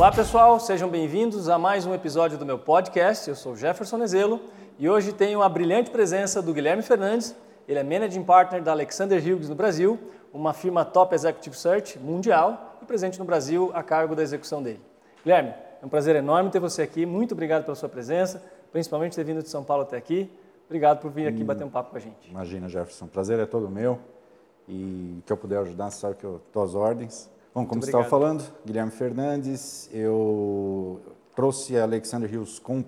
Olá pessoal, sejam bem-vindos a mais um episódio do meu podcast. Eu sou Jefferson Nezelo e hoje tenho a brilhante presença do Guilherme Fernandes. Ele é Managing Partner da Alexander Hughes no Brasil, uma firma Top Executive Search mundial e presente no Brasil a cargo da execução dele. Guilherme, é um prazer enorme ter você aqui. Muito obrigado pela sua presença, principalmente ter vindo de São Paulo até aqui. Obrigado por vir aqui hum, bater um papo com a gente. Imagina, Jefferson. Prazer é todo meu. E que eu puder ajudar, sabe que eu estou às ordens. Bom, como você estava falando, Guilherme Fernandes, eu trouxe a Alexander Hills com,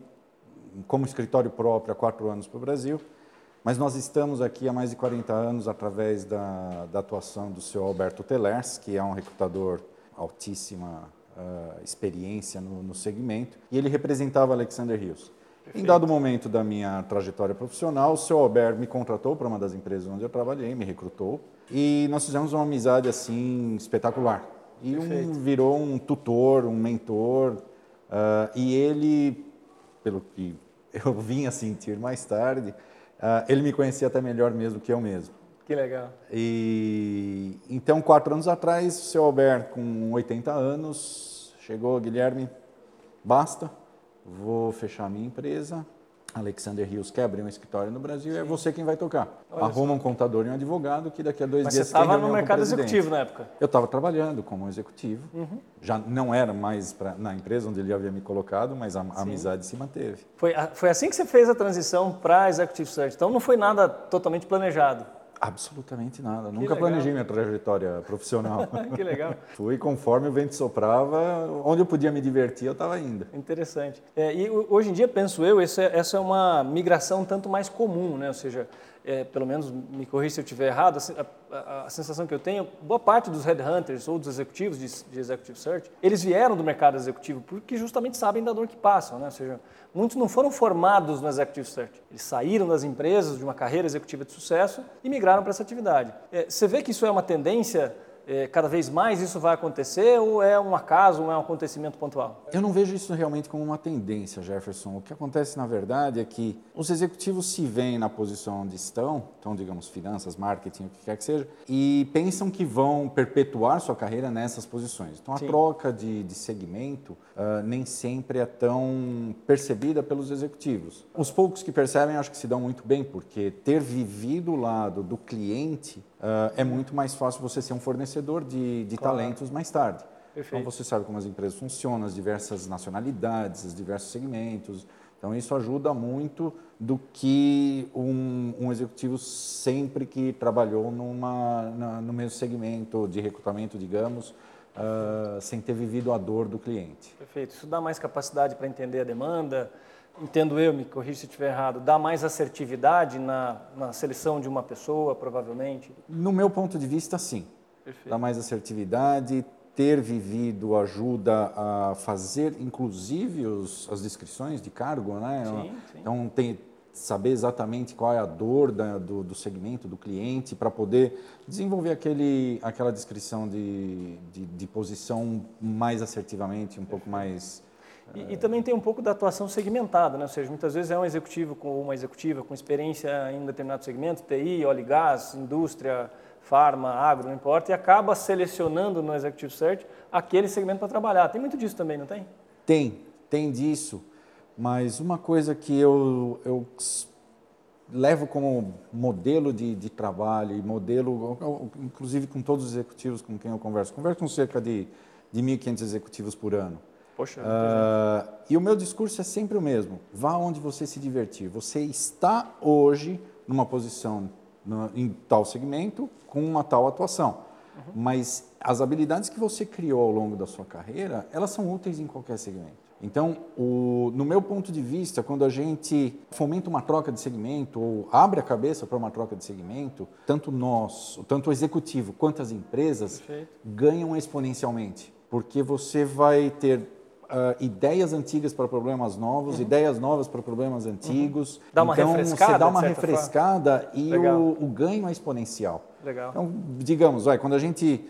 como escritório próprio há quatro anos para o Brasil, mas nós estamos aqui há mais de 40 anos através da, da atuação do senhor Alberto Telers, que é um recrutador altíssima uh, experiência no, no, segmento, e ele representava Alexander Hills. Perfeito. Em dado momento da minha trajetória profissional, o senhor Alberto me contratou para uma das empresas onde eu trabalhei, me recrutou, e nós fizemos uma amizade assim espetacular. E um, virou um tutor, um mentor. Uh, e ele, pelo que eu vim a sentir mais tarde, uh, ele me conhecia até melhor mesmo que eu mesmo. Que legal. E então, quatro anos atrás, o seu Alberto, com 80 anos, chegou, Guilherme, basta, vou fechar a minha empresa, Alexander Rios quer abrir um escritório no Brasil Sim. e é você quem vai tocar. Olha Arruma só. um contador e um advogado que daqui a dois Mas dias você estava no mercado executivo na época? Eu estava trabalhando como executivo. Uhum. Já não era mais pra, na empresa onde ele havia me colocado, mas a, a amizade se manteve. Foi, foi assim que você fez a transição para Executive Search. Então não foi nada totalmente planejado. Absolutamente nada. Que Nunca legal. planejei minha trajetória profissional. que legal. Fui conforme o vento soprava, onde eu podia me divertir, eu estava indo. Interessante. É, e hoje em dia, penso eu, essa é, essa é uma migração tanto mais comum, né? Ou seja, é, pelo menos me corrija se eu estiver errado, a, a, a, sensação que eu tenho, boa parte dos headhunters ou dos executivos de, de, executive search, eles vieram do mercado executivo porque justamente sabem da dor que passam, né? ou seja, muitos não foram formados no executive search, eles saíram das empresas de uma carreira executiva de sucesso e migraram para essa atividade. É, você vê que isso é uma tendência é, cada vez mais isso vai acontecer ou é um acaso, ou é um acontecimento pontual? Eu não vejo isso realmente como uma tendência, Jefferson. O que acontece, na verdade, é que os executivos se veem na posição onde estão, então, digamos, finanças, marketing, o que quer que seja, e pensam que vão perpetuar sua carreira nessas posições. Então, a Sim. troca de, de segmento uh, nem sempre é tão percebida pelos executivos. Os poucos que percebem, acho que se dão muito bem, porque ter vivido o lado do cliente uh, é muito mais fácil você ser um fornecedor de, de claro. talentos mais tarde. Perfeito. Então você sabe como as empresas funcionam, as diversas nacionalidades, os diversos segmentos. Então isso ajuda muito do que um, um executivo sempre que trabalhou numa, na, no mesmo segmento de recrutamento, digamos, uh, sem ter vivido a dor do cliente. Perfeito. Isso dá mais capacidade para entender a demanda, entendo eu, me corrija se estiver errado, dá mais assertividade na, na seleção de uma pessoa, provavelmente? No meu ponto de vista, sim. Perfeito. Dá mais assertividade, ter vivido ajuda a fazer, inclusive, os, as descrições de cargo, né? Sim, sim. Então, tem, saber exatamente qual é a dor da, do, do segmento, do cliente, para poder desenvolver aquele, aquela descrição de, de, de posição mais assertivamente, um pouco mais e, e, também tem um pouco da atuação segmentada, né? ou seja, muitas vezes é um executivo com uma executiva com experiência em determinado segmento, TI, óleo e gás, indústria, farma, agro, não importa, e acaba selecionando no Executive Search aquele segmento para trabalhar. Tem muito disso também, não tem? Tem, tem disso. Mas uma coisa que eu, eu levo como modelo de, de trabalho modelo, inclusive com todos os executivos com quem eu converso, converso com cerca de, de 1.500 executivos por ano. Poxa. Uh, e o meu discurso é sempre o mesmo: vá onde você se divertir. Você está hoje numa posição no, em tal segmento com uma tal atuação. Uhum. Mas as habilidades que você criou ao longo da sua carreira, elas são úteis em qualquer segmento. Então, o, no meu ponto de vista, quando a gente fomenta uma troca de segmento ou abre a cabeça para uma troca de segmento, tanto nós, tanto o executivo quanto as empresas Perfeito. ganham exponencialmente, porque você vai ter uh, ideias antigas para problemas novos, uhum. ideias novas para problemas antigos. Uhum. Dá uma então, refrescada. Você dá uma refrescada forma. e o, o, ganho é exponencial. Legal. Então, digamos, vai, quando a gente,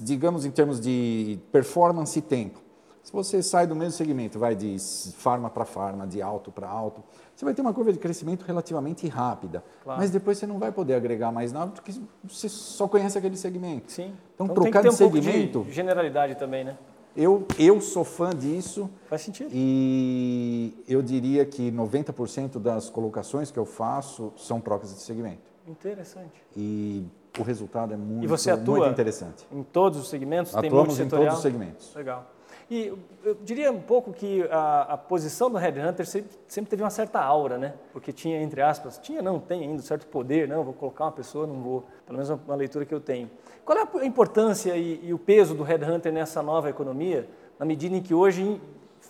digamos em termos de performance e tempo, se você sai do mesmo segmento, vai de farma para farma, de alto para alto, você vai ter uma curva de crescimento relativamente rápida. Claro. Mas depois você não vai poder agregar mais nada porque você só conhece aquele segmento. Sim. Então, então trocar de um segmento. de generalidade também, né? Eu, eu sou fã disso. Faz sentido. E eu diria que 90% das colocações que eu faço são trocas de segmento. Interessante. E o resultado é muito, e você atua muito interessante. Em todos os segmentos? Atuamos em todos os segmentos. Legal. E eu diria um pouco que a, a posição do Headhunter sempre, sempre, teve uma certa aura, né? Porque tinha, entre aspas, tinha não, tem ainda um certo poder, não, vou colocar uma pessoa, não vou, pelo menos uma leitura que eu tenho. Qual é a importância e, e o peso do Headhunter nessa nova economia, na medida em que hoje,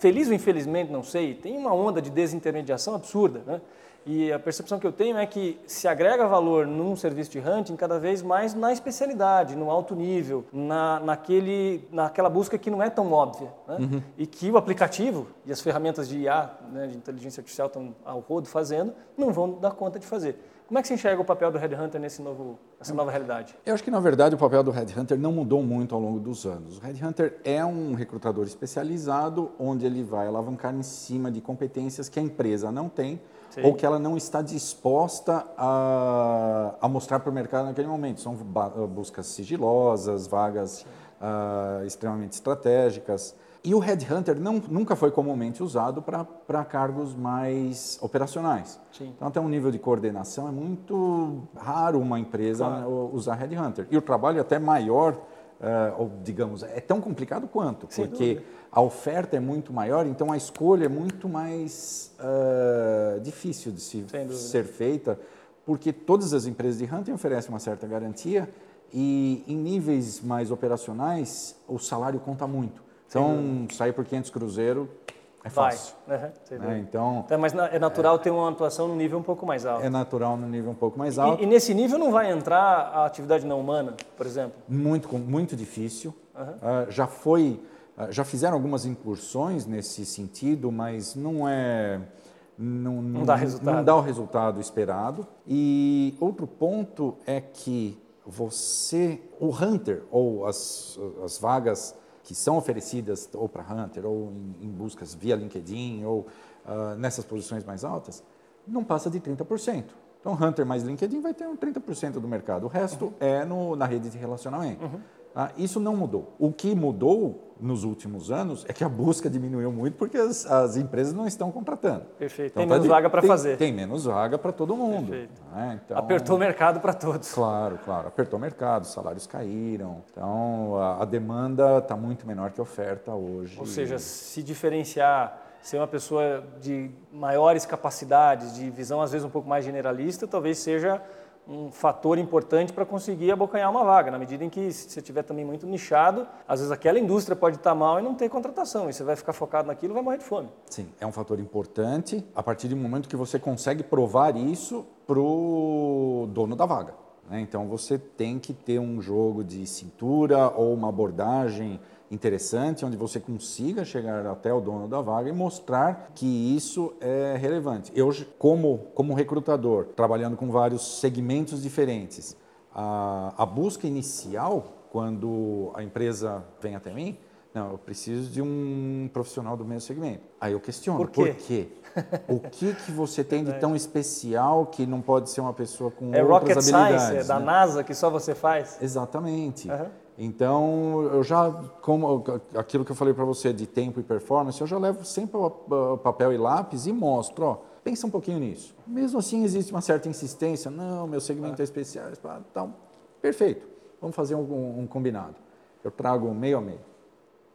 feliz ou infelizmente, não sei, tem uma onda de desintermediação absurda, né? E a percepção que eu tenho é que se agrega valor num serviço de hunting cada vez mais na especialidade, no alto nível, na, naquele, naquela busca que não é tão óbvia. Né? Uhum. E que o aplicativo e as ferramentas de IA, né, de inteligência artificial, estão ao rodo fazendo, não vão dar conta de fazer. Como é que você enxerga o papel do Headhunter nesse novo, nessa nova realidade? Eu acho que, na verdade, o papel do Headhunter não mudou muito ao longo dos anos. O Headhunter é um recrutador especializado, onde ele vai alavancar em cima de competências que a empresa não tem Sim. ou que ela não está disposta a, a mostrar para o mercado naquele momento. São buscas sigilosas, vagas uh, extremamente estratégicas. E o headhunter não, nunca foi comumente usado para cargos mais operacionais. Sim. Então, até um nível de coordenação é muito raro uma empresa claro. usar headhunter. E o trabalho é até maior, uh, digamos, é tão complicado quanto, Sem porque dúvida. a oferta é muito maior, então a escolha é muito mais uh, difícil de se, ser feita, porque todas as empresas de hunting oferecem uma certa garantia e em níveis mais operacionais o salário conta muito. Então, sair por 500 cruzeiro é fácil. Uhum, né? Então, então, mas é natural é, ter uma atuação no nível um pouco mais alto. É natural no nível um pouco mais alto. E, e nesse nível não vai entrar a atividade não humana, por exemplo? Muito, muito difícil. Uhum. Uh, já foi, uh, já fizeram algumas incursões nesse sentido, mas não é... Não, não, não, dá resultado. não dá o resultado esperado. E outro ponto é que você, o hunter ou as, as vagas que são oferecidas ou para Hunter ou em, em, buscas via LinkedIn ou uh, nessas posições mais altas, não passa de 30%. Então, Hunter mais LinkedIn vai ter um 30% do mercado. O resto uhum. é no, na rede de relacionamento. Uhum. Ah, isso não mudou. O que mudou nos últimos anos é que a busca diminuiu muito porque as, as empresas não estão contratando. Perfeito. Então, tem tá menos vaga para fazer. Tem menos vaga para todo mundo. Né? Então, Apertou o mercado para todos. Claro, claro. Apertou o mercado, os salários caíram. Então a, a demanda está muito menor que a oferta hoje. Ou seja, se diferenciar ser uma pessoa de maiores capacidades, de visão às vezes um pouco mais generalista, talvez seja um fator importante para conseguir abocanhar uma vaga, na medida em que se você estiver também muito nichado, às vezes aquela indústria pode estar mal e não ter contratação, e você vai ficar focado naquilo vai morrer de fome. Sim, é um fator importante a partir do momento que você consegue provar isso para o dono da vaga. Né? Então você tem que ter um jogo de cintura ou uma abordagem interessante, onde você consiga chegar até o dono da vaga e mostrar que isso é relevante. Eu, como, como recrutador, trabalhando com vários segmentos diferentes, a, a busca inicial, quando a empresa vem até mim, não, eu preciso de um profissional do mesmo segmento. Aí eu questiono, por quê? Por quê? o que, que você tem de tão especial que não pode ser uma pessoa com é outras rocket habilidades? Science, é da né? NASA que só você faz? Exatamente. Uhum. Então, eu já, como aquilo que eu falei para você de tempo e performance, eu já levo sempre o papel e lápis e mostro, ó, pensa um pouquinho nisso. Mesmo assim, existe uma certa insistência, não, meu segmento é especial, então, perfeito, vamos fazer um, um combinado. Eu trago meio a meio,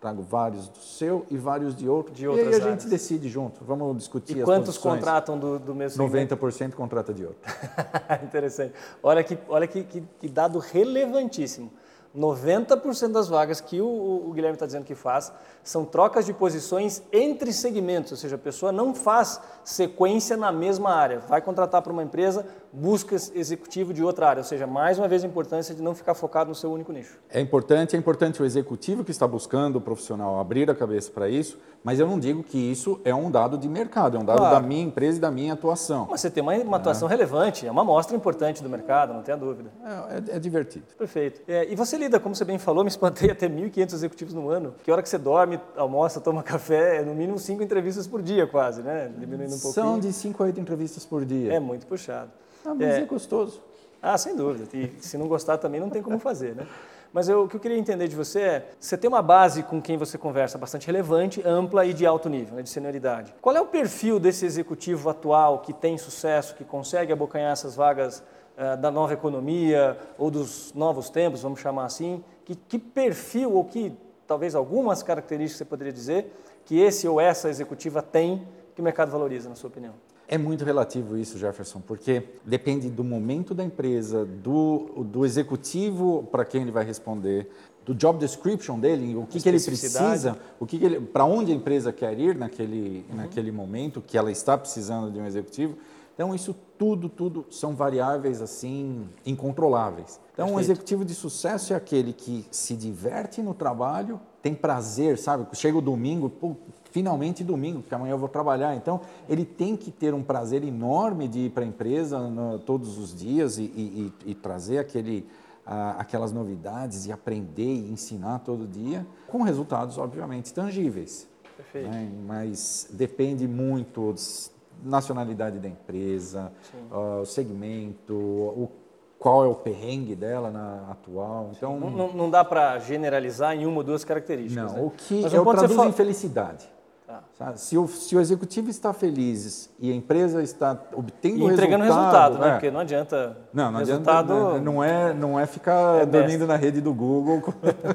trago vários do seu e vários de outro, de outras e aí a áreas. gente decide junto, vamos discutir e quantos contratam do, do mesmo segmento? 90% contrata de outro. Interessante. Olha que, olha que, que, que dado relevantíssimo. 90% das vagas que o, o Guilherme está dizendo que faz são trocas de posições entre segmentos, ou seja, a pessoa não faz sequência na mesma área, vai contratar para uma empresa, busca executivo de outra área, ou seja, mais uma vez a importância de não ficar focado no seu único nicho. É importante, é importante o executivo que está buscando o profissional abrir a cabeça para isso, mas eu não digo que isso é um dado de mercado, é um dado claro. da minha empresa e da minha atuação. Mas você tem uma, uma atuação é. relevante, é uma amostra importante do mercado, não tenha dúvida. É, é, é divertido. Perfeito. É, e você lida, como você bem falou, me espantei até 1.500 executivos no ano. Que hora que você dorme, almoça, toma café, é no mínimo cinco entrevistas por dia quase, né? Diminuindo um pouquinho. São de 5 a 8 entrevistas por dia. É muito puxado. Ah, mas é, é gostoso. Ah, sem dúvida. E se não gostar também não tem como fazer, né? Mas eu, o que eu queria entender de você é, você tem uma base com quem você conversa bastante relevante, ampla e de alto nível, né, de senioridade. Qual é o perfil desse executivo atual que tem sucesso, que consegue abocanhar essas vagas uh, da nova economia ou dos novos tempos, vamos chamar assim? Que, que perfil ou que, talvez algumas características você poderia dizer, que esse ou essa executiva tem que o mercado valoriza, na sua opinião? É muito relativo isso, Jefferson, porque depende do momento da empresa, do, do executivo para quem ele vai responder, do job description dele, o que, que ele precisa, o que, que ele, para onde a empresa quer ir naquele, uhum. naquele momento que ela está precisando de um executivo. Então isso tudo, tudo são variáveis assim incontroláveis. Então Perfeito. um executivo de sucesso é aquele que se diverte no trabalho, tem prazer, sabe? Chega o domingo, pô, finalmente domingo, porque amanhã eu vou trabalhar. Então, ele tem que ter um prazer enorme de ir para a empresa no, todos os dias e, e, e trazer aquele, aquelas novidades e aprender e ensinar todo dia, com resultados, obviamente, tangíveis. Perfeito. Né? Mas depende muito da nacionalidade da empresa, o segmento, o qual é o perrengue dela na atual. Então não, não dá para generalizar em uma ou duas características. Não, né? o que Mas eu traduzo em felicidade. Se, o, se o executivo está feliz e a empresa está obtendo e entregando resultado, resultado, né? É. Porque não adianta. Não, não resultado... adianta. Né? Não é, não é ficar é dormindo na rede do Google.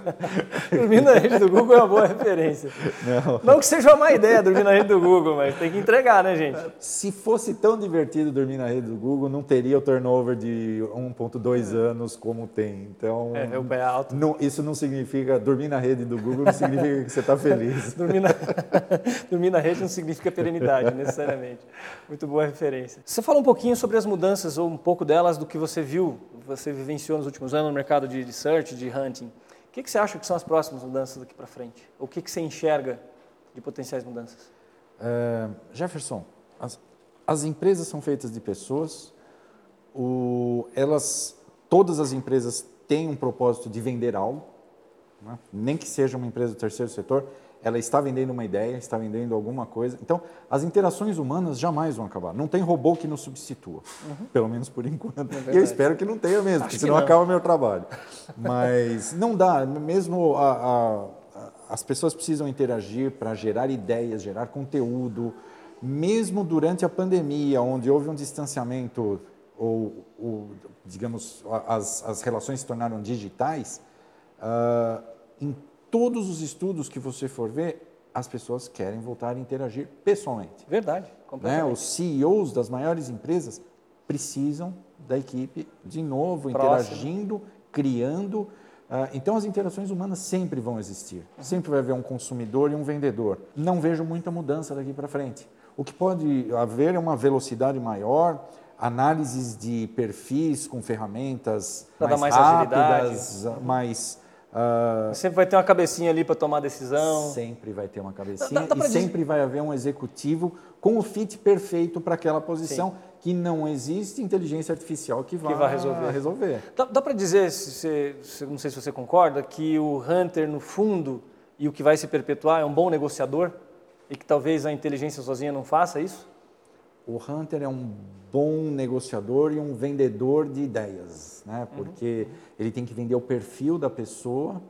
dormindo na rede do Google é uma boa referência. Não. não que seja uma má ideia dormir na rede do Google, mas tem que entregar, né, gente? Se fosse tão divertido dormir na rede do Google, não teria o turnover de 1,2 é. anos como tem. Então, é, o pé alto. Não, isso não significa dormir na rede do Google, não significa que você está feliz. dormir na dormir na rede não significa perenidade, necessariamente. Muito boa referência. Você falou um pouquinho sobre as mudanças, ou um pouco delas, do que você viu, você vivenciou nos últimos anos no mercado de research, de hunting. O que, que você acha que são as próximas mudanças daqui para frente? O que, que você enxerga de potenciais mudanças? Uh, Jefferson, as, as, empresas são feitas de pessoas, o, elas, todas as empresas têm um propósito de vender algo, né? nem que seja uma empresa do terceiro setor, ela está vendendo uma ideia, está vendendo alguma coisa. Então, as interações humanas jamais vão acabar. Não tem robô que nos substitua, uhum. pelo menos por enquanto. É e eu espero que não tenha mesmo, Acho porque senão acaba o meu trabalho. Mas não dá, mesmo a, a, as pessoas precisam interagir para gerar ideias, gerar conteúdo. Mesmo durante a pandemia, onde houve um distanciamento, ou, ou digamos, as, as relações se tornaram digitais, uh, todos os estudos que você for ver, as pessoas querem voltar a interagir pessoalmente. Verdade, né? Os CEOs das maiores empresas precisam da equipe de novo, Próximo. interagindo, criando. Uh, então, as interações humanas sempre vão existir. Sempre vai haver um consumidor e um vendedor. Não vejo muita mudança daqui para frente. O que pode haver é uma velocidade maior, análises de perfis com ferramentas mais, mais rápidas, agilidade. mais Uh, sempre vai ter uma cabecinha ali para tomar decisão. Sempre vai ter uma cabecinha dá, dá e sempre dizer... vai haver um executivo com o fit perfeito para aquela posição Sim. que não existe inteligência artificial que, que vai resolver. resolver. Dá, dá para dizer, se, se, não sei se você concorda, que o Hunter, no fundo, e o que vai se perpetuar é um bom negociador e que talvez a inteligência sozinha não faça isso? O Hunter é um bom negociador e um vendedor de ideias, né? Uhum. porque uhum. ele tem que vender o perfil da pessoa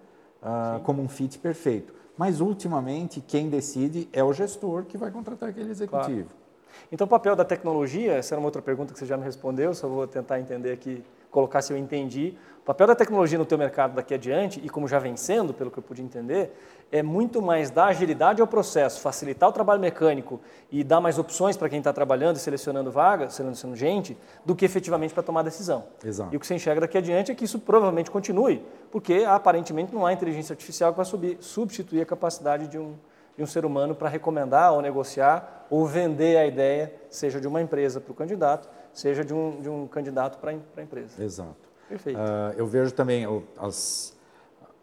uh, como um fit perfeito. Mas, ultimamente, quem decide é o gestor que vai contratar aquele executivo. Claro. Então, o papel da tecnologia, essa era uma outra pergunta que você já me respondeu, só vou tentar entender aqui, colocar se eu entendi. O papel da tecnologia no teu mercado daqui adiante, e como já vem sendo, pelo que eu pude entender, é muito mais dar agilidade ao processo, facilitar o trabalho mecânico e dar mais opções para quem está trabalhando e selecionando vagas, selecionando gente, do que efetivamente para tomar decisão. Exato. E o que você enxerga daqui adiante é que isso provavelmente continue, porque aparentemente não há inteligência artificial que vai subir, substituir a capacidade de um, de um ser humano para recomendar ou negociar ou vender a ideia, seja de uma empresa para o candidato, seja de um, de um candidato para a empresa. Exato. Perfeito. Uh, eu vejo também as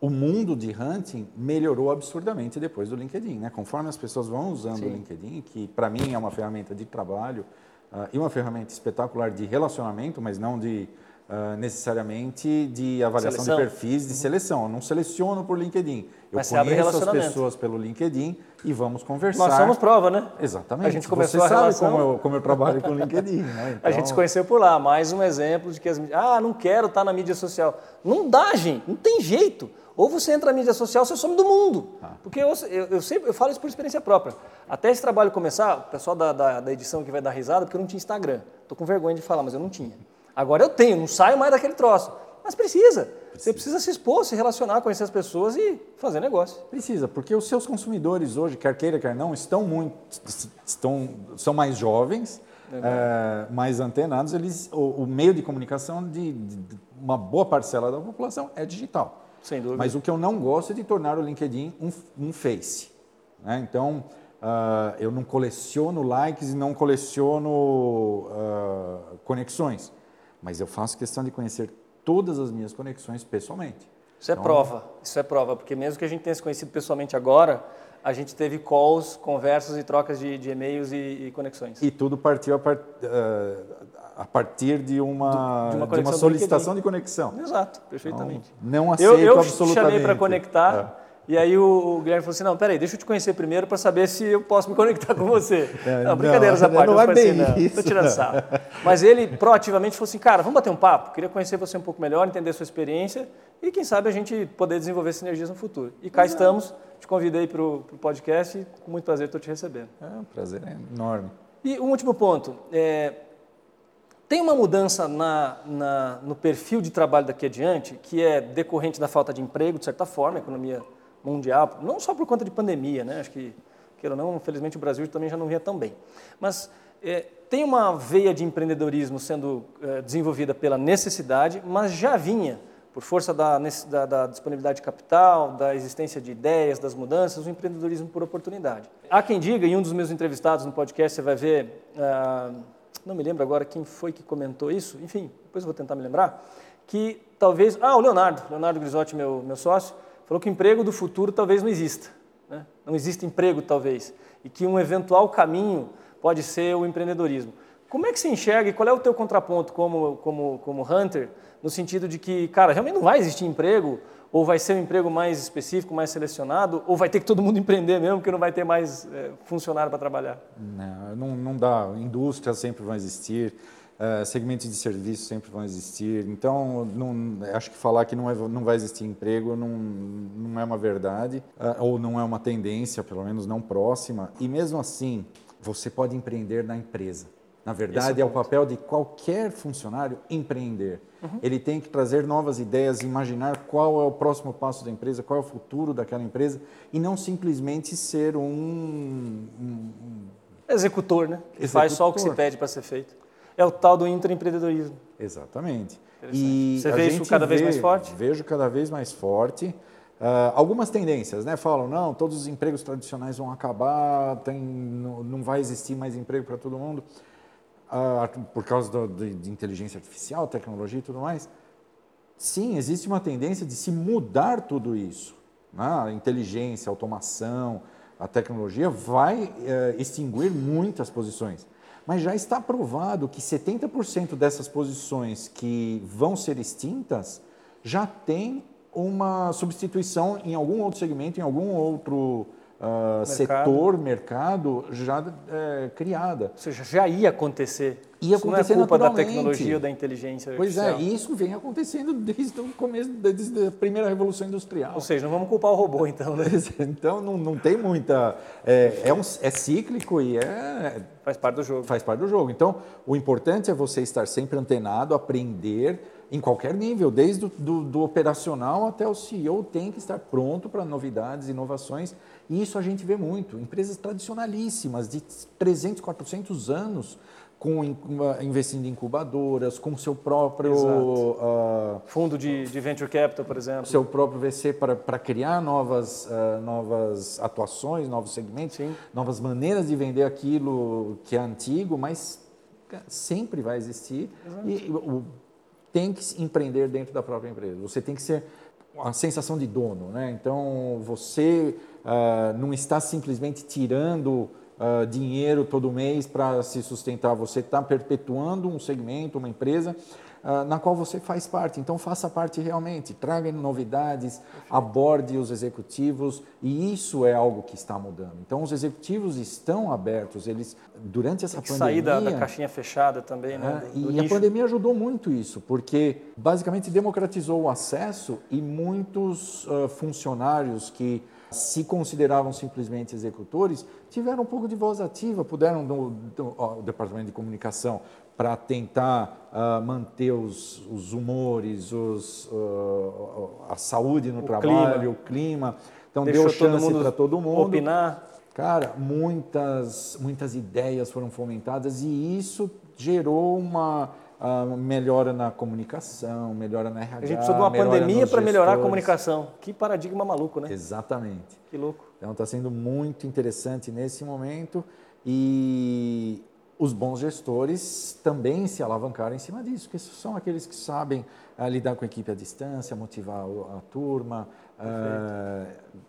o mundo de hunting melhorou absurdamente depois do LinkedIn, né? Conforme as pessoas vão usando Sim. o LinkedIn, que para mim é uma ferramenta de trabalho uh, e uma ferramenta espetacular de relacionamento, mas não de uh, necessariamente de avaliação seleção. de perfis, de seleção. Eu não seleciono por LinkedIn. Eu Mas conheço as pessoas pelo LinkedIn e vamos conversar. Nós somos prova, né? Exatamente. A gente começou Você a relação... sabe como eu, como eu trabalho com o LinkedIn, né? Então... A gente se conheceu por lá. Mais um exemplo de que as ah, não quero estar na mídia social. Não dá, gente. Não tem jeito. Ou você entra na mídia social, você some do mundo. Ah. Porque eu, eu, eu, sempre eu falo isso por experiência própria. Até esse trabalho começar, o pessoal da, da, da edição que vai dar risada, porque eu não tinha Instagram. Estou com vergonha de falar, mas eu não tinha. Agora eu tenho, não saio mais daquele troço. Mas precisa. Você precisa se expor, se relacionar, conhecer as pessoas e fazer negócio. Precisa, porque os seus consumidores hoje, quer queira, quer não, estão muito, estão, são mais jovens, é, mais antenados. Eles, o, o, meio de comunicação de, de, uma boa parcela da população é digital. Sem dúvida. Mas o que eu não gosto é de tornar o LinkedIn um, um face. Né? Então, uh, eu não coleciono likes e não coleciono uh, conexões mas eu faço questão de conhecer todas as minhas conexões pessoalmente. Isso é então, é prova, isso é prova, porque mesmo que a gente tenha se conhecido pessoalmente agora, a gente teve calls, conversas e trocas de, de e-mails e, e, conexões. E tudo partiu a, part, uh, a partir de uma, de uma, de uma solicitação de conexão. Exato, perfeitamente. Não, não aceito eu, eu absolutamente. Eu chamei para conectar. É e aí o, o Guilherme falou assim, não, peraí, deixa eu te conhecer primeiro para saber se eu posso me conectar com você. É, não, brincadeiras à parte. Não, não é bem assim, isso. Tô tirando sarro. Mas ele proativamente falou assim, cara, vamos bater um papo, queria conhecer você um pouco melhor, entender a sua experiência e quem sabe a gente poder desenvolver sinergias no futuro. E cá Exato. estamos, te convidei para o podcast e com muito prazer estou te recebendo. É um prazer enorme. E um último ponto, é, tem uma mudança na, na, no perfil de trabalho daqui adiante, que é decorrente da falta de emprego, de certa forma, a economia mundial, não só por conta de pandemia, né? Acho que, queira ou não, infelizmente o Brasil também já não vinha tão bem. Mas é, tem uma veia de empreendedorismo sendo é, desenvolvida pela necessidade, mas já vinha, por força da, da, da, disponibilidade de capital, da existência de ideias, das mudanças, o empreendedorismo por oportunidade. Há quem diga, e um dos meus entrevistados no podcast você vai ver, ah, não me lembro agora quem foi que comentou isso, enfim, depois eu vou tentar me lembrar, que talvez, ah, o Leonardo, Leonardo Grisotti, meu, meu sócio, falou que o emprego do futuro talvez não exista. Né? Não existe emprego, talvez. E que um eventual caminho pode ser o empreendedorismo. Como é que você enxerga e qual é o teu contraponto como, como, como hunter, no sentido de que, cara, realmente não vai existir emprego, ou vai ser um emprego mais específico, mais selecionado, ou vai ter que todo mundo empreender mesmo, porque não vai ter mais é, funcionário para trabalhar? Não, não, não dá. Indústrias sempre vão existir. Uh, segmentos de serviço sempre vão existir. Então, não, acho que falar que não, é, não vai existir emprego não, não é uma verdade, uh, ou não é uma tendência, pelo menos não próxima. E mesmo assim, você pode empreender na empresa. Na verdade, é, é, o papel de qualquer funcionário empreender. Uhum. Ele tem que trazer novas ideias, imaginar qual é o próximo passo da empresa, qual é o futuro daquela empresa, e não simplesmente ser um. um, um executor, né? Que executor. faz só o que se pede para ser feito é o tal do intraempreendedorismo. Exatamente. E Você vê isso cada vê, vez mais forte? Vejo cada vez mais forte. Uh, algumas tendências, né? Falam, não, todos os empregos tradicionais vão acabar, tem, não, não vai existir mais emprego para todo mundo, uh, por causa do, de, de inteligência artificial, tecnologia e tudo mais. Sim, existe uma tendência de se mudar tudo isso. Né? A inteligência, a automação, a tecnologia vai uh, extinguir muitas posições. Mas já está provado que 70% dessas posições que vão ser extintas já tem uma substituição em algum outro segmento, em algum outro uh, mercado. setor, mercado já é, criada. Ou seja, já ia acontecer. Ia isso acontecer não é culpa da tecnologia ou da inteligência Pois é, artificial. é, isso vem acontecendo desde o começo, desde a primeira revolução industrial. Ou seja, não vamos culpar o robô então, né? então não, não tem muita... É, é, um, é cíclico e é... Faz parte do jogo. Faz parte do jogo. Então, o importante é você estar sempre antenado, aprender em qualquer nível, desde o do, do operacional até o CEO, tem que estar pronto para novidades, inovações. E isso a gente vê muito. Empresas tradicionalíssimas, de 300, 400 anos, com investindo em incubadoras, com seu próprio uh, fundo de, de, venture capital, por exemplo, seu próprio VC para, criar novas uh, novas atuações, novos segmentos, Sim. novas maneiras de vender aquilo que é antigo, mas sempre vai existir Exato. e o, tem que empreender dentro da própria empresa. Você tem que ser a sensação de dono, né? Então você uh, não está simplesmente tirando uh, dinheiro todo mês para se sustentar. Você está perpetuando um segmento, uma empresa, uh, na qual você faz parte. Então faça parte realmente, traga novidades, aborde os executivos e isso é algo que está mudando. Então os executivos estão abertos, eles durante essa pandemia sair da, da, caixinha fechada também, né? E nicho. a pandemia ajudou muito isso, porque basicamente democratizou o acesso e muitos funcionários que se consideravam simplesmente executores, tiveram um pouco de voz ativa, puderam, no, no departamento de comunicação, para tentar uh, manter os, os humores, os, uh, a saúde no o trabalho, clima. o clima. Então, Deixou deu chance para todo mundo. Opinar. Cara, muitas, muitas ideias foram fomentadas e isso gerou uma uh, melhora na comunicação, melhora na RH. A gente precisou de uma pandemia para melhorar a comunicação. Que paradigma maluco, né? Exatamente. Que louco. Então está sendo muito interessante nesse momento e os bons gestores também se alavancaram em cima disso, porque são aqueles que sabem uh, lidar com a equipe à distância, motivar a turma, uh,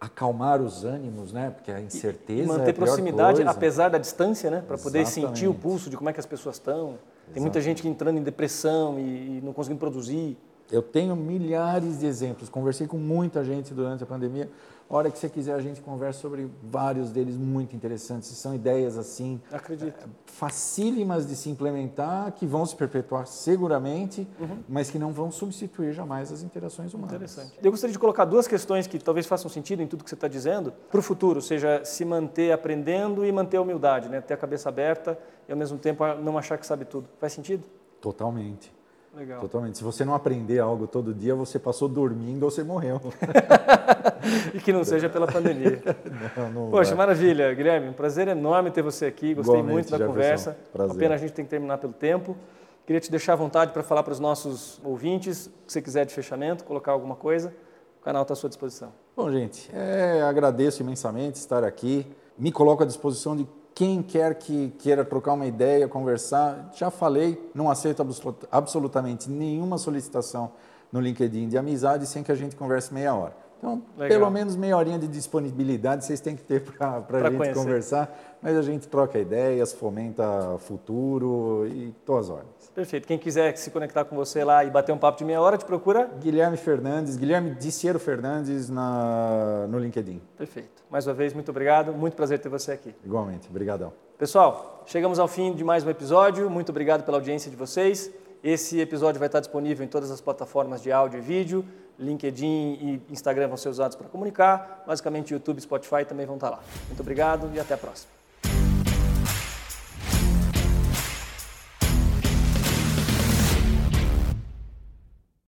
acalmar os ânimos, né? Porque a incerteza. E manter é proximidade, coisa. apesar da distância, né? Para poder sentir o pulso de como é que as pessoas estão. Tem muita gente que entrando em depressão e, e não conseguindo produzir. Eu tenho milhares de exemplos. Conversei com muita gente durante a pandemia. A hora que você quiser, a gente conversa sobre vários deles muito interessantes. São ideias assim. Acredito. É, facílimas de se implementar, que vão se perpetuar seguramente, uhum. mas que não vão substituir jamais as interações humanas. Interessante. Eu gostaria de colocar duas questões que talvez façam sentido em tudo que você está dizendo para o futuro, ou seja, se manter aprendendo e manter a humildade, né? ter a cabeça aberta e ao mesmo tempo não achar que sabe tudo. Faz sentido? Totalmente. Legal. Totalmente. Se você não aprender algo todo dia, você passou dormindo ou você morreu. e que não seja pela pandemia. não, não Poxa, vai. maravilha, Guilherme. Um prazer enorme ter você aqui. Gostei Igualmente, muito da conversa. Prazer. A pena a gente tem que terminar pelo tempo. Queria te deixar à vontade para falar para os nossos ouvintes, se você quiser de fechamento, colocar alguma coisa. O canal está à sua disposição. Bom, gente, é, agradeço imensamente estar aqui. Me coloco à disposição de quem quer que queira trocar uma ideia, conversar, já falei, não aceito absolutamente nenhuma solicitação no LinkedIn de amizade sem que a gente converse meia hora. Então, Legal. pelo menos meia horinha de disponibilidade vocês têm que ter para a gente conhecer. conversar, mas a gente troca ideias, fomenta futuro e todas as ordens. Perfeito. Quem quiser se conectar com você lá e bater um papo de meia hora, te procura? Guilherme Fernandes, Guilherme Diciero Fernandes na, no LinkedIn. Perfeito. Mais uma vez, muito obrigado. Muito prazer ter você aqui. Igualmente. Obrigadão. Pessoal, chegamos ao fim de mais um episódio. Muito obrigado pela audiência de vocês. Esse episódio vai estar disponível em todas as plataformas de áudio e vídeo. LinkedIn e Instagram vão ser usados para comunicar. Basicamente, YouTube e Spotify também vão estar lá. Muito obrigado e até a próxima.